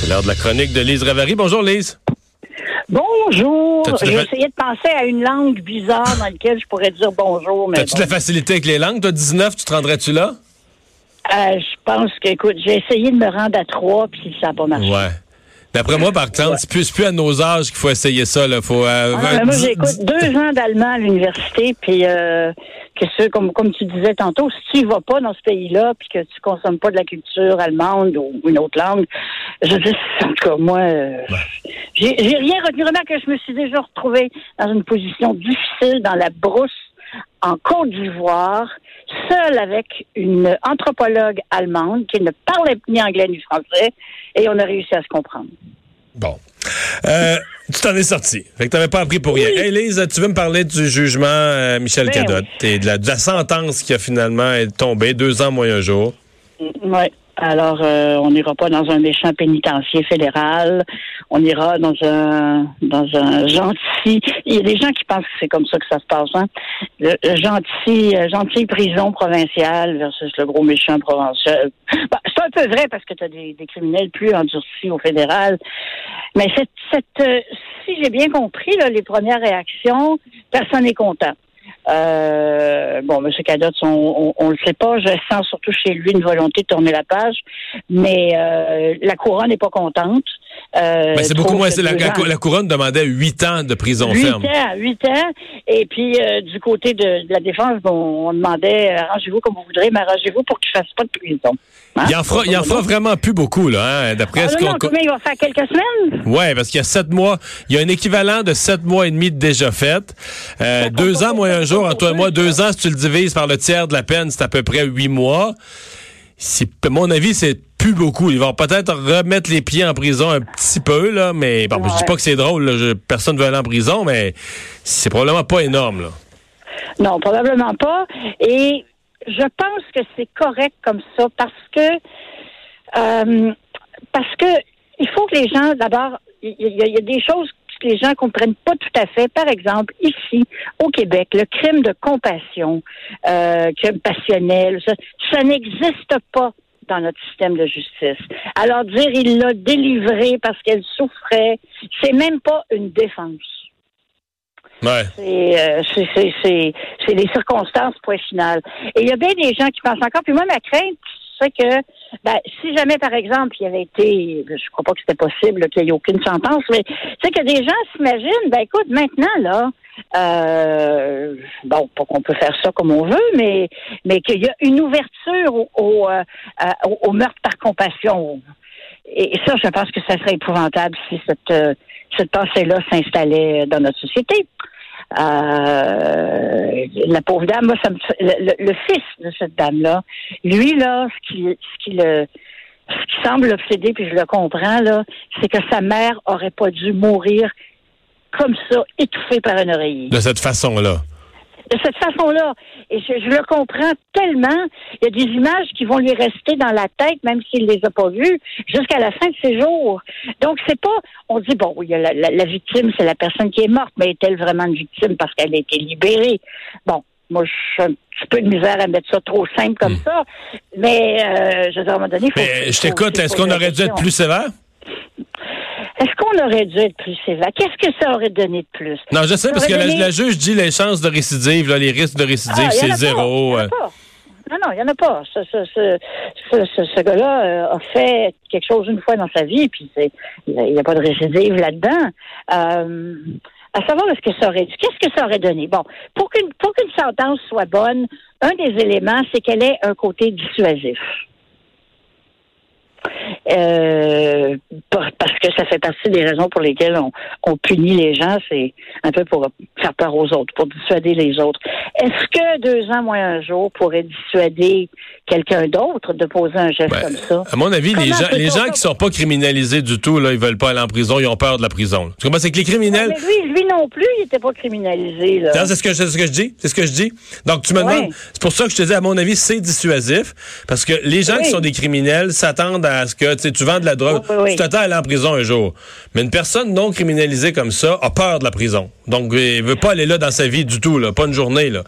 C'est l'heure de la chronique de Lise Ravary. Bonjour Lise. Bonjour. De J'ai essayé de penser à une langue bizarre dans laquelle je pourrais dire bonjour, T'as-tu de bon. la facilité avec les langues? Toi, 19, tu te rendrais-tu là? Euh, je pense que, écoute, j'ai essayé de me rendre à trois, puis ça n'a pas marché. Ouais. D'après moi, par contre, c'est plus, à nos âges qu'il faut essayer ça. Là. Faut, euh, Ah, mais moi, j'écoute deux ans d'allemand à l'université, puis euh, que ce, comme, comme tu disais tantôt, si tu ne vas pas dans ce pays-là, puis que tu consommes pas de la culture allemande ou une autre langue, je dis, en tout cas, moi, euh, j'ai j'ai rien retenu. Vraiment que je me suis déjà retrouvée dans une position difficile dans la brousse en Côte d'Ivoire, seule avec une anthropologue allemande qui ne parlait ni anglais ni français, et on a réussi à se comprendre. Bon. Euh, tu t'en es sorti. Fait que t'avais pas appris pour rien. Hey Lise, tu veux me parler du jugement euh, Michel Ben Cadotte et de la, de la sentence qui a finalement est tombée, deux ans moins un jour? Oui. Alors, euh, on n'ira pas dans un méchant pénitencier fédéral. On ira dans un dans un gentil. Il y a des gens qui pensent que c'est comme ça que ça se passe. Hein? Le, gentil, euh, gentille prison provinciale versus le gros méchant provincial. Ben, c'est un peu vrai parce que tu as des, des criminels plus endurcis au fédéral. Mais cette, cette euh, si j'ai bien compris là, les premières réactions, personne n'est content. Euh, bon, M. Cadotte, on, on le sait pas. Je sens surtout chez lui une volonté de tourner la page, mais euh, la couronne n'est pas contente. Euh, Ben, c'est beaucoup moins. La, couronne demandait huit ans de prison Huit ferme. ans, huit ans. Et puis, euh, du côté de, de la défense, bon, on demandait, euh, arrangez-vous comme vous voudrez, mais arrangez-vous pour qu'il ne fasse pas de prison. Hein? Il en fera, il en fera vraiment plus beaucoup, là, hein, d'après Ah, ce qu'on. combien il va faire? Quelques semaines? Ouais, parce qu'il y a sept mois, il y a un équivalent de sept mois et demi de déjà fait. Euh, deux ans moins un jour, en toi et moi, deux ans, si tu le divises par le tiers de la peine, c'est à peu près huit mois. À mon avis, c'est plus beaucoup. Ils vont peut-être remettre les pieds en prison un petit peu, là, mais bon, je dis Ouais. pas que c'est drôle, là, je- personne ne veut aller en prison, mais c'est probablement pas énorme, là. Non, probablement pas. Et je pense que c'est correct comme ça parce que euh, parce que il faut que les gens, d'abord, il y, a- il y a des choses que les gens comprennent pas tout à fait. Par exemple, ici, au Québec, le crime de compassion, euh, crime passionnel, ça, ça n'existe pas dans notre système de justice. Alors dire il l'a délivré parce qu'elle souffrait, c'est même pas une défense. Ouais. C'est, euh, c'est les circonstances, point final. Et il y a bien des gens qui pensent encore. Puis moi, ma crainte, c'est que ben, si jamais, par exemple, il avait été, je crois pas que c'était possible qu'il n'y ait aucune sentence, mais c'est que des gens s'imaginent, ben écoute, maintenant, là, euh, bon, pas qu'on peut faire ça comme on veut, mais, mais qu'il y a une ouverture au, au, euh, euh, meurtre par compassion. Et ça, je pense que ça serait épouvantable si cette, cette pensée-là s'installait dans notre société. Euh, la pauvre dame, moi, le, fils de cette dame-là, lui, là, ce qui, le, ce semble l'obséder, puis je le comprends, là, c'est que sa mère aurait pas dû mourir comme ça, étouffée par un oreiller De cette façon-là. De cette façon-là. Et je, je le comprends tellement. Il y a des images qui vont lui rester dans la tête, même s'il les a pas vues, jusqu'à la fin de ses jours. Donc, c'est pas, on dit, bon, oui, la, la- la victime, c'est la personne qui est morte, mais est-elle vraiment une victime parce qu'elle a été libérée? Bon. Moi, je suis un petit peu de misère à mettre ça trop simple comme ça. Mais, euh, je veux dire, à un moment donné, faut. Hmm. Mais je t'écoute, est-ce qu'on aurait dû être plus sévère? Est-ce qu'on aurait dû être plus sévère? Qu'est-ce que ça aurait donné de plus? Non, je sais, Ça parce que la, juge dit les chances de récidive, là, les risques de récidive, Ah, c'est zéro. Pas, il y en a euh. pas. Non, non, il n'y en a pas. Ce, ce, ce, ce, gars-là euh, a fait quelque chose une fois dans sa vie, puis c'est, il n'y a, pas de récidive là-dedans. Euh, à savoir ce que ça aurait dû. Qu'est-ce que ça aurait donné? Bon, pour qu'une pour qu'une sentence soit bonne, un des éléments, c'est qu'elle ait un côté dissuasif. Euh, par- parce que ça fait partie des raisons pour lesquelles on, on punit les gens, c'est un peu pour faire peur aux autres, pour dissuader les autres. Est-ce que deux ans moins un jour pourrait dissuader quelqu'un d'autre de poser un geste Ben, comme ça? À mon avis, les gens, les gens qui sont pas criminalisés du tout, là, ils veulent pas aller en prison, ils ont peur de la prison. Tu comprends? C'est que les criminels. Mais lui, lui non plus, il n'était pas criminalisé. Là. C'est ce que, c'est ce que je dis. C'est ce que je dis. Donc, tu me Ouais. demandes. C'est pour ça que je te dis, à mon avis, c'est dissuasif. Parce que les gens Oui. qui sont des criminels s'attendent à ce que tu vends de la drogue. Oui, oui. Tu t'attends à aller en prison un jour. Mais une personne non criminalisée comme ça a peur de la prison. Donc, il veut pas aller là dans sa vie du tout, là. Pas une journée, là.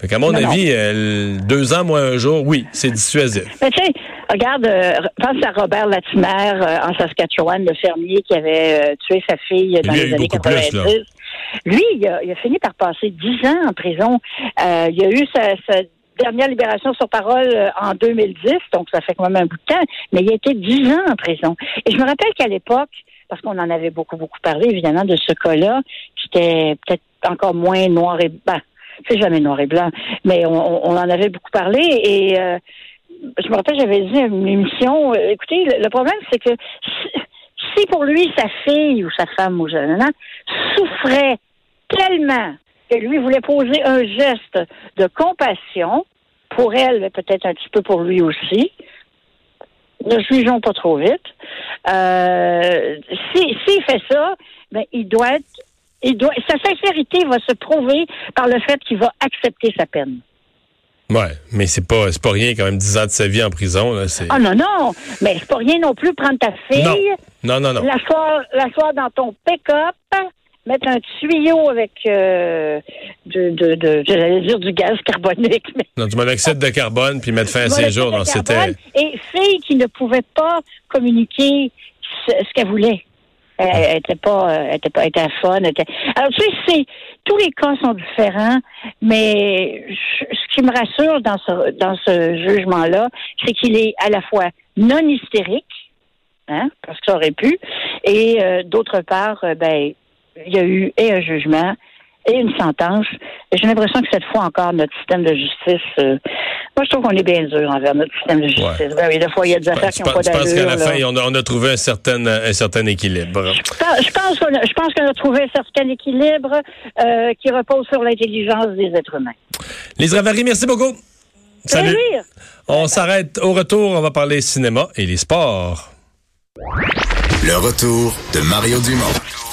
Fait qu'à mon Non, avis, euh, deux ans moins un jour, oui, c'est dissuasif. Mais tu sais, Regarde, euh, pense à Robert Latimer euh, en Saskatchewan, le fermier qui avait euh, tué sa fille dans les années 90. Lui, il a, il a, fini par passer dix ans en prison. il a eu sa, sa dernière libération sur parole en 2010, donc ça fait quand même un bout de temps, mais il a été dix ans en prison. Et je me rappelle qu'à l'époque, parce qu'on en avait beaucoup, beaucoup parlé, évidemment, de ce cas-là, qui était peut-être encore moins noir et blanc. C'est jamais noir et blanc, mais on, on en avait beaucoup parlé et je me rappelle, j'avais dit à une émission, euh, écoutez, le, problème, c'est que si, pour lui, sa fille ou sa femme ou jeune souffrait tellement que lui voulait poser un geste de compassion pour elle, mais peut-être un petit peu pour lui aussi, ne jugeons pas trop vite. Euh, S'il fait ça, ben, il doit être, il doit, sa sincérité va se prouver par le fait qu'il va accepter sa peine. Ouais, mais c'est pas pas rien quand même 10 ans de sa vie en prison là, Ah non non, mais c'est pas rien non plus prendre ta fille. Non, non, non. L'asseoir dans ton pick-up, mettre un tuyau avec euh, de, de, de j'allais dire du gaz carbonique. Mais... Non, du monoxyde de carbone puis mettre fin à ses jours, non, c'était et fille qui ne pouvait pas communiquer ce qu'elle voulait. Elle était pas, elle était pas, était fun. était... Alors tu sais, c'est tous les cas sont différents, mais ce qui me rassure dans ce dans ce jugement-là, c'est qu'il est à la fois non hystérique, hein, parce que ça aurait pu, et euh, d'autre part, euh, ben il y a eu et un jugement et une sentence. Et j'ai l'impression que cette fois encore, notre système de justice, euh, moi, je trouve qu'on est bien dur envers notre système de justice. Ben oui, des fois, il y a des affaires qui n'ont pas d'allure. Je pense qu'à la fin, on a, on a, trouvé un certain, un certain équilibre. Je pense, je pense qu'on a, je pense qu'on a trouvé un certain équilibre euh, qui repose sur l'intelligence des êtres humains. Lise Ravary, merci beaucoup. Salut. On s'arrête. Au retour, on va parler cinéma et les sports. Le retour de Mario Dumont.